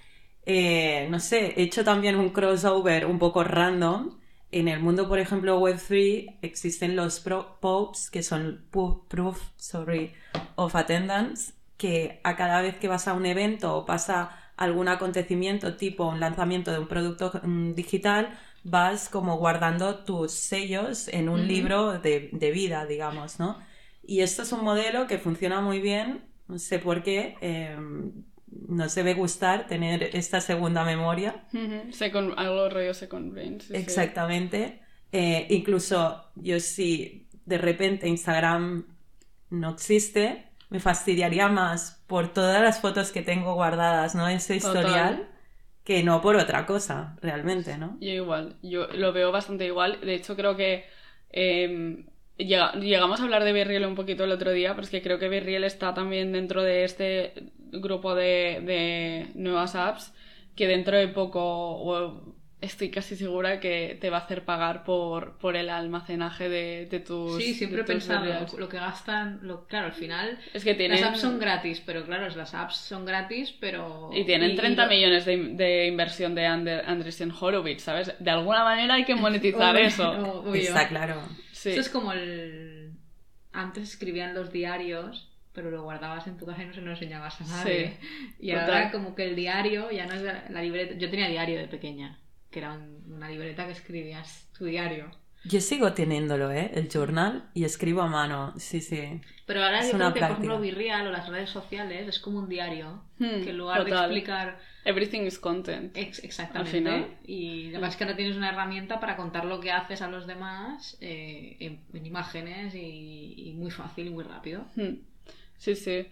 Eh, no sé, he hecho también un crossover un poco random. En el mundo, por ejemplo, Web3 existen los POPs, que son Proof sorry, of Attendance, que a cada vez que vas a un evento o pasa algún acontecimiento tipo un lanzamiento de un producto mm, digital, vas como guardando tus sellos en un libro de, vida, digamos, ¿no? Y esto es un modelo que funciona muy bien, no sé por qué, em, nos debe gustar tener esta segunda memoria. algo rollo second brain. Exactamente. Eh, incluso yo si de repente Instagram no existe, me fastidiaría más por todas las fotos que tengo guardadas, ¿no? Ese historial que no por otra cosa, realmente, ¿no? Yo igual, yo lo veo bastante igual. De hecho, creo que em, llegamos a hablar de Virriel un poquito el otro día, pero es que creo que Virriel está también dentro de este grupo de, de nuevas apps que dentro de poco, estoy casi segura que te va a hacer pagar por, por el almacenaje de, de tus. Sí, siempre he pensado lo que gastan. Lo, claro, al final. Es que tienen... Las apps son gratis, pero claro, las apps son gratis, pero. Y tienen 30 millones de, de, inversión de Ander, Andreessen Horowitz, ¿sabes? De alguna manera hay que monetizar eso. Está claro. Eso es como el. Antes escribían los diarios pero lo guardabas en tu casa y no se lo enseñabas a nadie. y ahora como que el diario ya no es la libreta. Yo tenía diario de pequeña que era una libreta que escribías tu diario. Yo sigo teniéndolo, ¿eh? El journal y escribo a mano, sí, sí. Pero ahora es yo creo que, por ejemplo, Virreal o las redes sociales es como un diario, hmm, que en lugar de explicar... Everything is content. exactamente. Y además que ahora tienes una herramienta para contar lo que haces a los demás eh, en, imágenes y, muy fácil y muy rápido. Hmm. Sí, sí.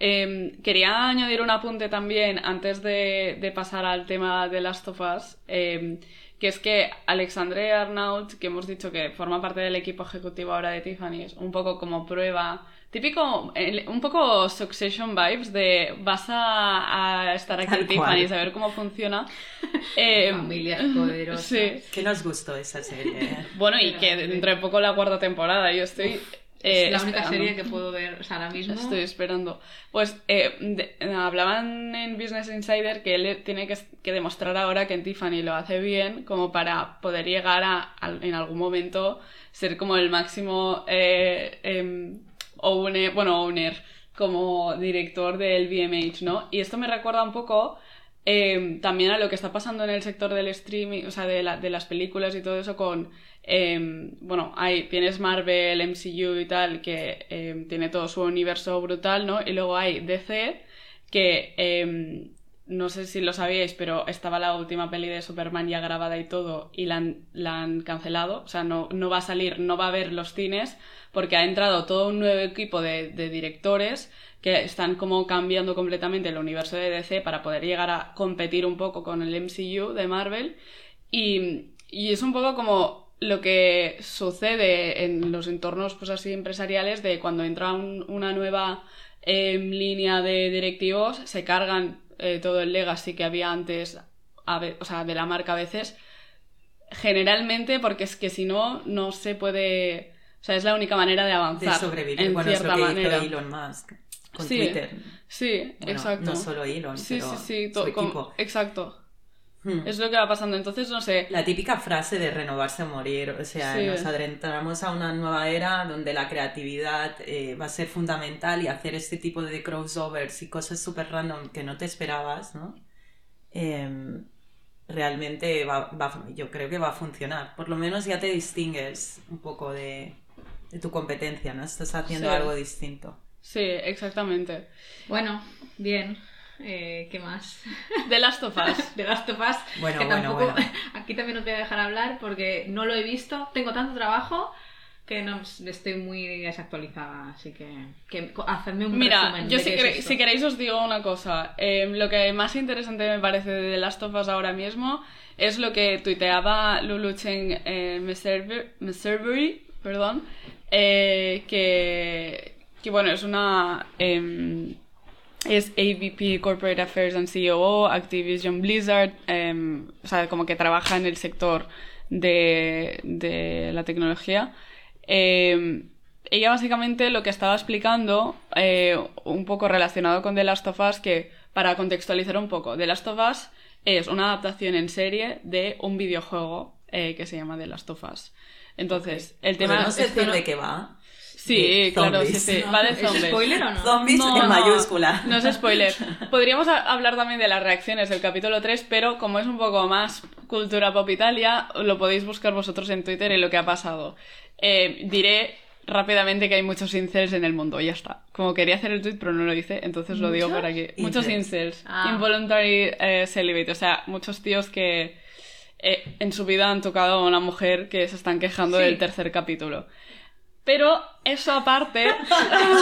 Em, quería añadir un apunte también antes de, pasar al tema de Last of Us, em, que es que Alexandre Arnault, que hemos dicho que forma parte del equipo ejecutivo ahora de Tiffany, es un poco como prueba, típico, un poco Succession vibes de vas a, estar aquí en Tiffany y saber cómo funciona. Eh, Familias poderosas. Sí. Que nos gustó esa serie. Bueno, y que dentro de poco la cuarta temporada, yo estoy... Es la única serie que puedo ver ahora mismo. Estoy esperando. Pues eh, hablaban en Business Insider que él tiene que, demostrar ahora que Tiffany lo hace bien como para poder llegar a, en algún momento ser como el máximo eh, em, owner, bueno, owner como director del BMH, ¿no? Y esto me recuerda un poco em, también a lo que está pasando en el sector del streaming, o sea, de, la, de las películas y todo eso con Em, bueno, hay, tienes Marvel, MCU y tal, que em, tiene todo su universo brutal, ¿no? Y luego hay DC, que no sé si lo sabíais, pero estaba la última peli de Superman ya grabada y todo, y la han, cancelado. O sea, no, no, va a salir, no va a haber los cines, porque ha entrado todo un nuevo equipo de directores que están como cambiando completamente el universo de DC para poder llegar a competir un poco con el MCU de Marvel. Y, y es un poco como lo que sucede en los entornos pues así empresariales de cuando entra una nueva em, línea de directivos se cargan eh, todo el legacy que había antes o sea, de la marca a veces generalmente porque es que si no no se puede o sea es la única manera de avanzar de sobrevivir bueno es lo que manera. Elon Musk con sí, Twitter sí exacto no solo Elon sí, pero sí, sí, su equipo. exacto Hmm. Es lo que va pasando. Entonces, no sé. La típica frase de renovarse o morir. O sea, nos adentramos a una nueva era donde la creatividad eh, va a ser fundamental y hacer este tipo de crossovers y cosas súper random que no te esperabas, ¿no? Em, realmente va, yo creo que va a funcionar. Por lo menos ya te distingues un poco de, tu competencia, ¿no? Estás haciendo algo distinto. Sí, exactamente. Bueno, bien. Eh, ¿Qué más? The Last of Us. The Last of Us. Bueno, que tampoco, Aquí también os voy a dejar hablar porque no lo he visto. Tengo tanto trabajo que no estoy muy desactualizada, así que, que hacedme un Mira, resumen yo si, queréis os digo una cosa. Em, lo que más interesante me parece de The Last of Us ahora mismo es lo que tuiteaba Lulu Chen eh, Meserbury, perdón, eh, que, que bueno, es una... Em, es AVP Corporate Affairs and COO, Activision Blizzard, em, o sea, como que trabaja en el sector de, de la tecnología. Em, ella básicamente lo que estaba explicando, eh, un poco relacionado con The Last of Us, que para contextualizar un poco, The Last of Us es una adaptación en serie de un videojuego eh, que se llama The Last of Us. Entonces, el tema... ¿Podemos esto decir no- de qué va? Sí, de claro, sí, sí. No, Va de ¿es zombies. spoiler o no? Zombies No, en no, mayúscula. No es spoiler. Podríamos a- hablar también de las reacciones del capítulo 3, pero como es un poco más cultura pop Italia, lo podéis buscar vosotros en Twitter y lo que ha pasado. Eh, diré rápidamente que hay muchos incels en el mundo, y ya está. Como quería hacer el tweet, pero no lo hice, entonces lo digo por aquí. Muchos Incels. incels. Ah. Involuntary eh, celibate. O sea, muchos tíos que eh, en su vida han tocado a una mujer que se están quejando Sí. del tercer capítulo. Pero eso aparte...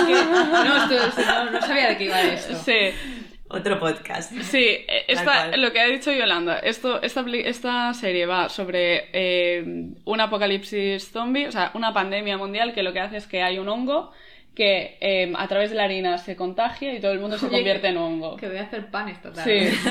No, esto- no, no sabía de qué iba esto. sí. Otro podcast. Sí, eh, esta- lo que ha dicho Yolanda, esto, esta, esta serie va sobre eh, un apocalipsis zombie, o sea, una pandemia mundial que lo que hace es que hay un hongo que eh, a través de la harina se contagia y todo el mundo se Oye, convierte en hongo. Que voy a hacer pan esta tarde. Sí.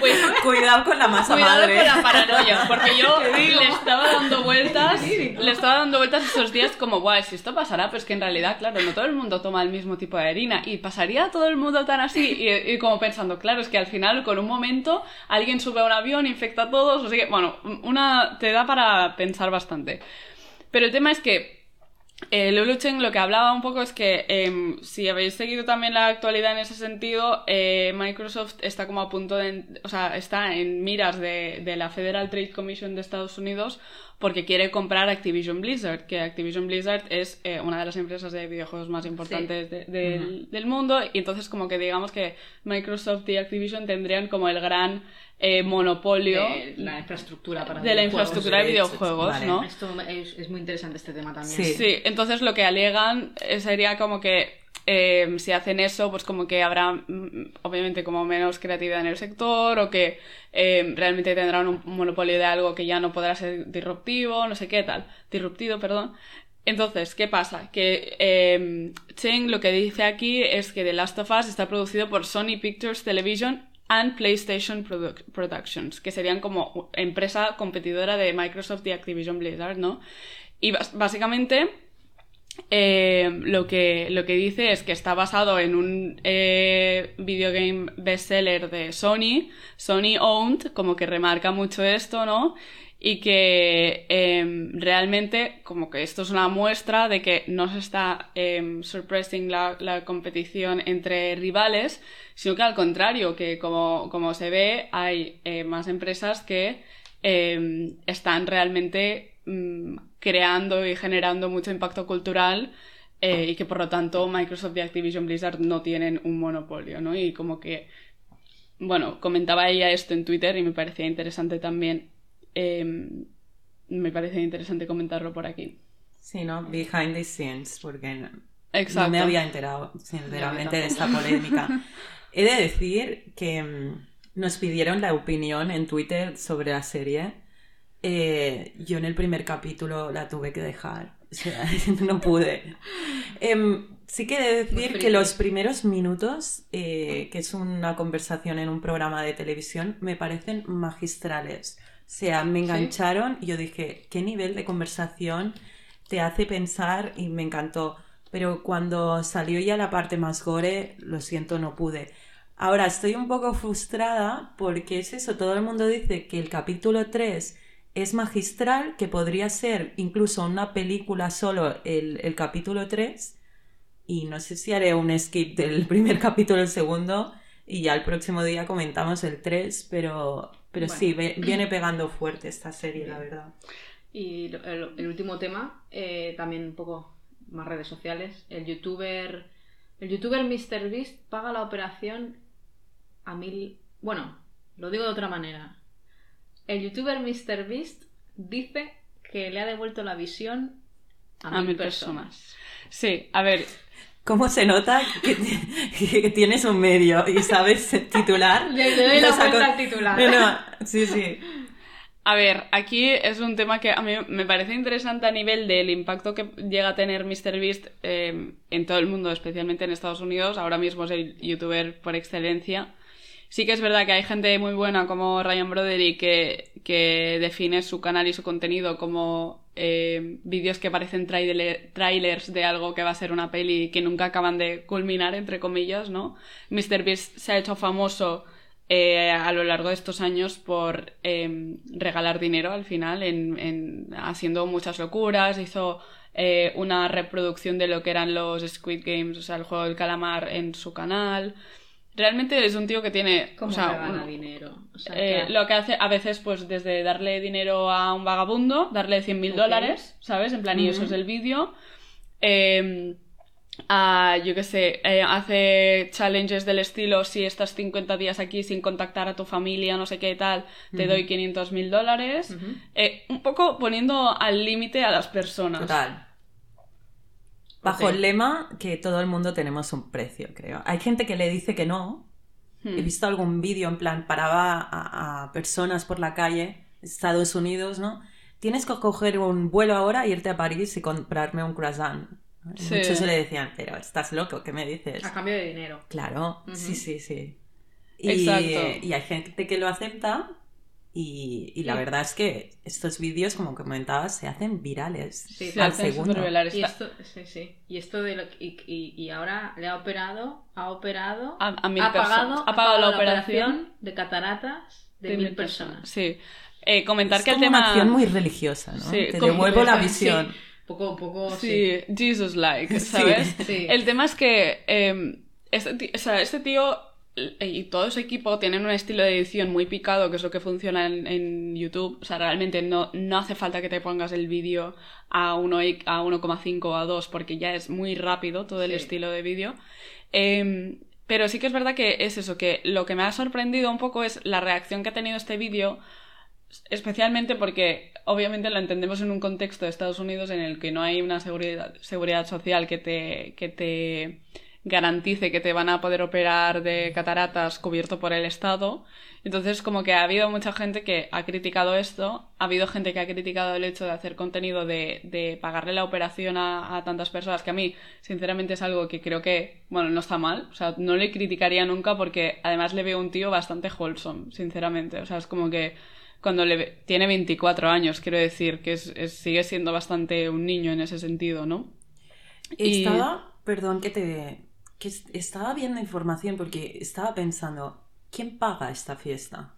Pues, Cuidado con la masa Cuidado madre. con la paranoia, porque yo le estaba dando vueltas, le estaba dando vueltas esos días como, guay, si esto pasará, pues que en realidad, claro, no todo el mundo toma el mismo tipo de harina y pasaría todo el mundo tan así y, y como pensando, claro, es que al final con un momento alguien sube a un avión, infecta a todos, o sea que, bueno, una te da para pensar bastante. Pero el tema es que eh, Lulu Chen lo que hablaba un poco es que em, si habéis seguido también la actualidad en ese sentido, eh, Microsoft está como a punto de, o sea, está en miras de, de la Federal Trade Commission de Estados Unidos porque quiere comprar Activision Blizzard, que Activision Blizzard es eh, una de las empresas de videojuegos más importantes de- del, del mundo y entonces como que digamos que Microsoft y Activision tendrían como el gran eh, monopolio De la infraestructura para de la videojuegos. infraestructura de de hecho, videojuegos, vale. ¿no? Esto es, es muy interesante este tema también. Sí. Sí, entonces lo que alegan eh, sería como que eh, si hacen eso, pues como que habrá mm, obviamente como menos creatividad en el sector o que eh, realmente tendrán un monopolio de algo que ya no podrá ser disruptivo, no sé qué tal, disruptivo, perdón. Entonces, ¿qué pasa? Que eh, Chen lo que dice aquí es que The Last of Us está producido por Sony Pictures Television and PlayStation Produ- Productions, que serían como empresa competidora de Microsoft y Activision Blizzard, ¿no? Y básicamente eh, lo, que, lo que dice es que está basado en un eh, videogame bestseller de Sony, Sony Owned, como que remarca mucho esto, ¿no? Y que eh, realmente como que esto es una muestra de que no se está eh, la, competición entre rivales, sino que al contrario, que como, como se ve, hay eh, más empresas que eh, están realmente mm, creando y generando mucho impacto cultural eh, y que por lo tanto Microsoft y Activision Blizzard no tienen un monopolio, ¿no? Y como que, bueno, comentaba ella esto en Twitter y me parecía interesante también, eh, me parecía interesante comentarlo por aquí. Sí, ¿no? Behind the scenes, porque no, Exacto. no me había enterado, sinceramente, de esta polémica. He de decir que mm, nos pidieron la opinión en Twitter sobre la serie. Eh, yo en el primer capítulo la tuve que dejar. O sea, no pude. Em, sí que he de decir que los primeros minutos, eh, que es una conversación en un programa de televisión, me parecen magistrales. O sea, me engancharon y yo dije, ¿qué nivel de conversación te hace pensar? Y me encantó. Pero cuando salió ya la parte más gore, lo siento, no pude. Ahora estoy un poco frustrada porque es eso, todo el mundo dice que el capítulo 3 es magistral, que podría ser incluso una película solo el, el capítulo 3 y no sé si haré un skip del primer capítulo al segundo y ya el próximo día comentamos el 3, pero, pero Bueno. sí, ve- viene pegando fuerte esta serie, la verdad. Y el, el último tema, eh, también un poco más redes sociales. El youtuber. El youtuber MrBeast paga la operación a mil. Bueno, lo digo de otra manera. El youtuber MrBeast dice que le ha devuelto la visión a, A mil mil personas. personas. Sí, a ver, ¿Cómo se nota que, que tienes un medio y sabes titular? Le, doy la vuelta al titular. No, no, sí, sí. A ver, aquí es un tema que a mí me parece interesante a nivel del impacto que llega a tener MrBeast eh, en todo el mundo, especialmente en Estados Unidos. Ahora mismo es el youtuber por excelencia. Sí que es verdad que hay gente muy buena como Ryan Broderick que, que define su canal y su contenido como eh, vídeos que parecen trailer- trailers de algo que va a ser una peli que nunca acaban de culminar, entre comillas, ¿no? MrBeast se ha hecho famoso eh, a lo largo de estos años por eh, regalar dinero al final, en, en- haciendo muchas locuras, hizo eh, una reproducción de lo que eran los Squid Games, o sea, el juego del calamar en su canal. Realmente es un tío que tiene... ¿Cómo o sea, se gana un- dinero? O sea, eh, que- lo que hace a veces, pues desde darle dinero a un vagabundo, darle 100 mil dólares, ¿sabes? En plan, y eso es el vídeo. Eh, a, yo qué sé, eh, hace challenges del estilo, si estás 50 días aquí sin contactar a tu familia, no sé qué tal, te doy 500 mil dólares. Eh, un poco poniendo al límite a las personas. Total. Bajo el lema que todo el mundo tenemos un precio, creo. Hay gente que le dice que no. Hmm. He visto algún vídeo en plan, paraba a, a personas por la calle, Estados Unidos, ¿no? Tienes que coger un vuelo ahora e irte a París y comprarme un croissant. Sí. Muchos le decían, pero estás loco, ¿qué me dices? A cambio de dinero. Claro, sí, sí, sí. Y, Exacto. y hay gente que lo acepta y, y la Sí. verdad es que estos vídeos, como comentabas, se hacen virales Sí, Se al hacen segundo. Y esto, sí, sí. Y esto de lo, y, y, y ahora le ha operado, ha operado, A- a mil ha personas. pagado, Ha pagado la operación de cataratas de, mil personas. Sí. Eh, comentar Es que el como tema... una acción muy religiosa, ¿no? Sí, Te devuelvo la Sí, visión. Poco, poco, Sí, sí. Jesus like, Sí. ¿sabes? Sí. El tema es que eh, este, ti- o sea, este tío y todo su equipo tienen un estilo de edición muy picado, que es lo que funciona en, en YouTube. O sea, realmente no, no hace falta que te pongas el vídeo a 1 y- a 1,5 o a 2 porque ya es muy rápido todo el Sí. estilo de vídeo. Eh, pero sí que es verdad que es eso, que lo que me ha sorprendido un poco es la reacción que ha tenido este vídeo especialmente porque obviamente lo entendemos en un contexto de Estados Unidos en el que no hay una seguridad, seguridad social que te, que te garantice que te van a poder operar de cataratas cubierto por el Estado. Entonces, como que ha habido mucha gente que ha criticado esto, ha habido gente que ha criticado el hecho de hacer contenido de, de pagarle la operación a, a tantas personas, que a mí, sinceramente, es algo que creo que, bueno, no está mal. O sea, no le criticaría nunca porque además le veo un tío bastante wholesome, sinceramente. O sea, es como que cuando le ve- tiene 24 años, quiero decir, que es, es- sigue siendo bastante un niño en ese sentido, ¿no? Y- Estaba, perdón que te... que es- estaba viendo información porque estaba pensando, ¿quién paga esta fiesta?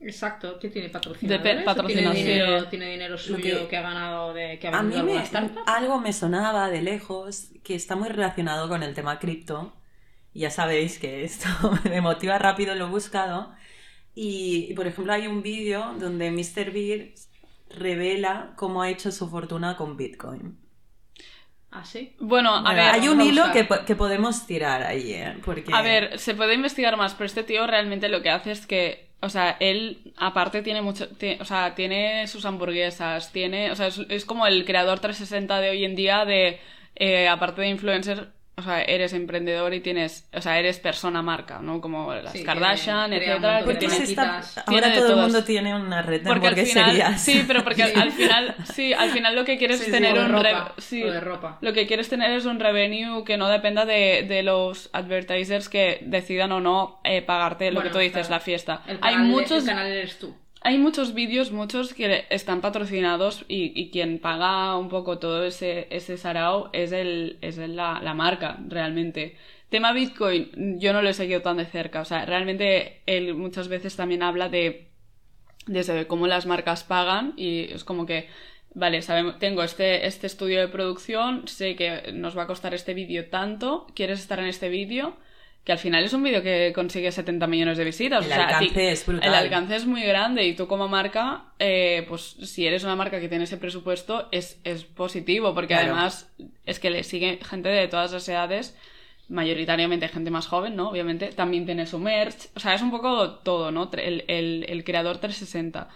Exacto, ¿qué tiene patrocinadores? De pe- ¿O patrocinación. ¿Tiene dinero, tiene dinero suyo que- que, ha ganado de que ha A mí me, algo me sonaba de lejos que está muy relacionado con el tema cripto. Ya sabéis que esto me motiva rápido, lo he buscado. Y, y, por ejemplo, hay un vídeo donde Mr. Beast revela cómo ha hecho su fortuna con Bitcoin. ¿Ah, sí? Bueno, a Bueno, ver. hay un hilo que, que podemos tirar ahí, ¿eh? Porque... A ver, se puede investigar más, pero este tío realmente lo que hace es que, o sea, él aparte tiene mucho, o sea, tiene sus hamburguesas, tiene, o sea, es, es como el creador 360 de hoy en día de, eh, aparte de influencer, o sea, eres emprendedor y tienes, o sea, eres persona marca, ¿no? Como las Sí, Kardashian, etcétera, montón que ¿Por qué de se tiene- está... marquitas. Tiene Ahora todo el mundo tiene una red de porque al final, sí, pero porque al, Sí. al final, sí, al final lo que quieres Sí, es tener un ropa, re- sí, o de ropa. lo que quieres tener es un revenue que no dependa de, de los advertisers que decidan o no eh, pagarte lo Bueno, que tú dices, claro. la fiesta. El Hay muchos, el canal eres tú. Hay muchos vídeos, muchos que están patrocinados y, y quien paga un poco todo ese, ese sarao es, el, es la, la marca, realmente. Tema Bitcoin, yo no lo he seguido tan de cerca. O sea, realmente él muchas veces también habla de desde cómo las marcas pagan y es como que, vale, sabemos, tengo este, este estudio de producción, sé que nos va a costar este vídeo tanto, ¿quieres estar en este vídeo? Que al final es un vídeo que consigue 70 millones de visitas. El o sea, a ti- alcance es brutal. El alcance es muy grande y tú como marca, eh, pues si eres una marca que tiene ese presupuesto, es, es positivo porque Claro. además es que le sigue gente de todas las edades mayoritariamente gente más joven, ¿no? Obviamente, también tiene su merch, o sea, es un poco todo, ¿no? El, el, el creador 360.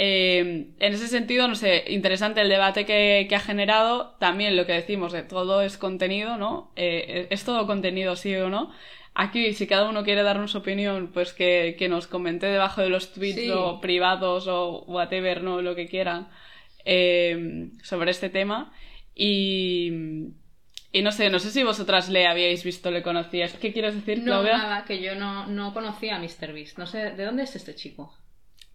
Eh, en ese sentido, no sé, interesante el debate que, que, ha generado. También lo que decimos de todo es contenido, ¿no? Eh, ¿Es todo contenido, sí o no? Aquí, si cada uno quiere darnos opinión, pues que, que nos comente debajo de los tweets Sí. o privados o whatever, ¿no? Lo que quieran eh, sobre este tema. Y, y no sé, no sé si vosotras le habíais visto, le conocíais. ¿Qué quieres decir, No, Claudia? nada, que yo no, no conocía a MrBeast. No sé, ¿de dónde es este chico?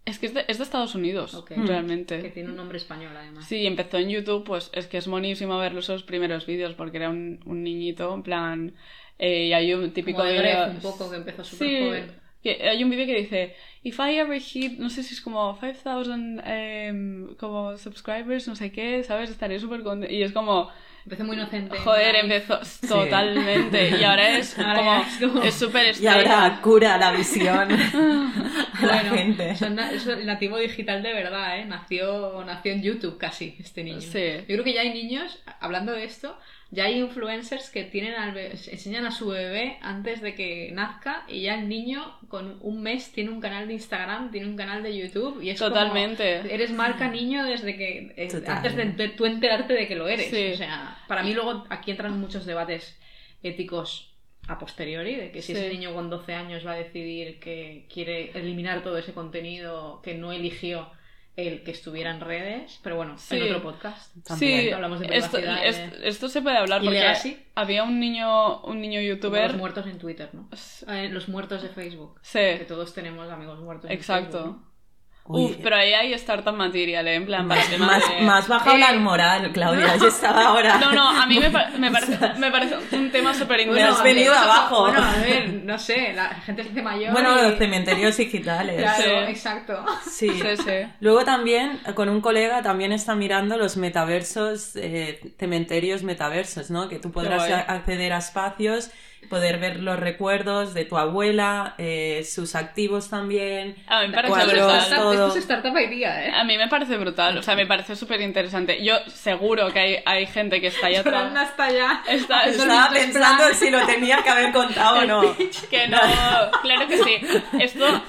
Es que es de, es de Estados Unidos, Ok. realmente. Que tiene un nombre español, además. Sí, empezó en YouTube, pues es que es monísimo ver esos primeros vídeos porque era un, un niñito, en plan... eh, y hay un típico Como de Gref, un poco, que empezó súper Sí, joven. que hay un vídeo que dice If I ever hit, no sé si es como 5000 em, como subscribers, no sé qué, ¿sabes? Estaría súper contento. Y es como, Empezó muy inocente. joder, empezó totalmente. Y ahora es Ahora como, es súper Y ahora cura la visión a la Bueno, gente. son na- es nativo digital de verdad, ¿eh? Nació, nació en YouTube casi, este niño. Sí. Yo creo que ya hay niños, hablando de esto, ya hay influencers que tienen al be- enseñan a su bebé antes de que nazca y ya el niño con un mes tiene un canal de Instagram, tiene un canal de YouTube y es como, Totalmente. eres marca niño desde que eh, Total. antes de ente- tú enterarte de que lo eres. Sí. O sea, para mí luego aquí entran muchos debates éticos a posteriori, de que si Sí. ese niño con 12 años va a decidir que quiere eliminar todo ese contenido que no eligió el que estuviera en redes, pero bueno, Sí. en otro podcast. También. Sí, Hablamos de esto, privacidad, es- de- esto se puede hablar ¿Y porque Legacy? había un niño, un niño Como youtuber. los muertos en Twitter, ¿no? Eh, los muertos de Facebook. Sí, Que todos tenemos amigos muertos. en exacto. Facebook, ¿no? Uy, Uf, pero ahí hay startup material, ¿eh? En plan, para más, el tema más, de- más bajado Eh, la moral, Claudia. Yo estaba ahora. No, no, a mí me, pa- me parece, me parece un tema súper Me has interesante. venido eso- abajo. Bueno, a ver, no sé, la gente se hace mayor. Bueno, y- los cementerios digitales. Claro, Sí. exacto. Sí. Sí, sí. Luego también, con un colega, también está mirando los metaversos, eh, cementerios metaversos, ¿no? Que tú podrás acceder a espacios, poder ver los recuerdos de tu abuela, eh, sus activos también. A mí me parece cuadros, brutal. Startup- todo. Esto es startup idea, ¿eh? A mí me parece brutal, o sea, me parece súper interesante. Yo seguro que hay, hay gente que está allá atrás. hasta allá. Está- Estaba pensando plan. si lo tenía que haber contado o no. Que no, claro que sí. Esto,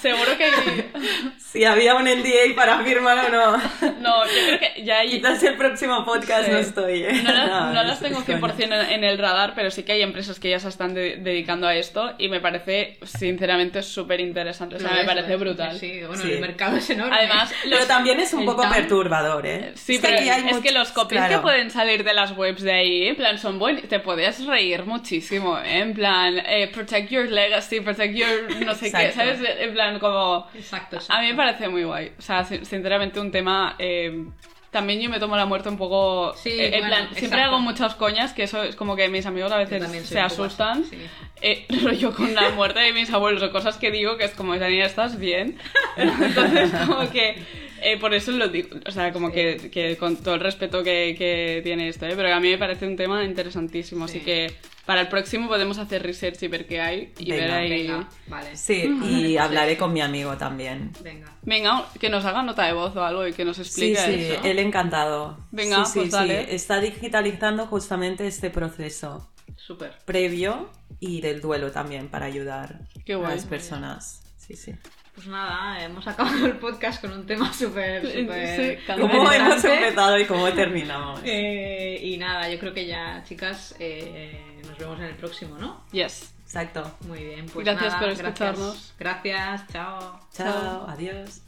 seguro que hay... Si había un NDA para firmar o no. No, yo creo que ya hay... Quizás el próximo podcast Sí. no estoy. ¿eh? No, las- No, no las tengo es coña. 100% en, en el radar, pero sí que hay empresas que ya se están de- dedicando a esto y me parece, sinceramente, súper interesante. O sea, me parece brutal. Sí, bueno, Sí. el mercado es enorme. Además, Pero los- también es un poco perturbador, ¿eh? Sí, pero hay es que los copies claro. que pueden salir de las webs de ahí, en plan, son buenos. Te podías reír muchísimo, ¿eh? En plan, eh, protect your legacy, protect your no sé qué. ¿sabes? En plan, como... Exacto, exacto. A mí me parece muy guay. O sea, sin- sinceramente, un tema... eh, también yo me tomo la muerte un poco... Sí, eh, en bueno, plan, siempre exacto. hago muchas coñas, que eso es como que mis amigos a Yo veces se asustan. sí. Eh, rollo con la muerte de mis abuelos o cosas que digo que es como, ¿estás bien? Entonces, como que... eh, por eso lo digo, o sea, como Sí. que, que con todo el respeto que, que tiene esto, ¿eh? pero a mí me parece un tema interesantísimo, Sí. así que para el próximo podemos hacer research y ver qué hay y Venga, ver ahí... Venga, vale. Sí, y hablaré con mi amigo también. Venga. Venga, que nos haga nota de voz o algo y que nos Sí, explique sí, eso. él encantado. Venga, sí, sí, pues sí. dale. Está digitalizando justamente este proceso Súper. previo y del duelo también para ayudar Qué a guay. las personas. Sí, sí. Pues nada, hemos acabado el podcast con un tema súper, súper... sí, ¿Cómo hemos empezado y cómo terminamos? Eh, y nada, yo creo que ya, chicas, eh, nos vemos en el próximo, ¿no? Yes. Exacto. Muy bien, pues Gracias nada, por gracias. escucharnos. Gracias, chao. Chao, adiós.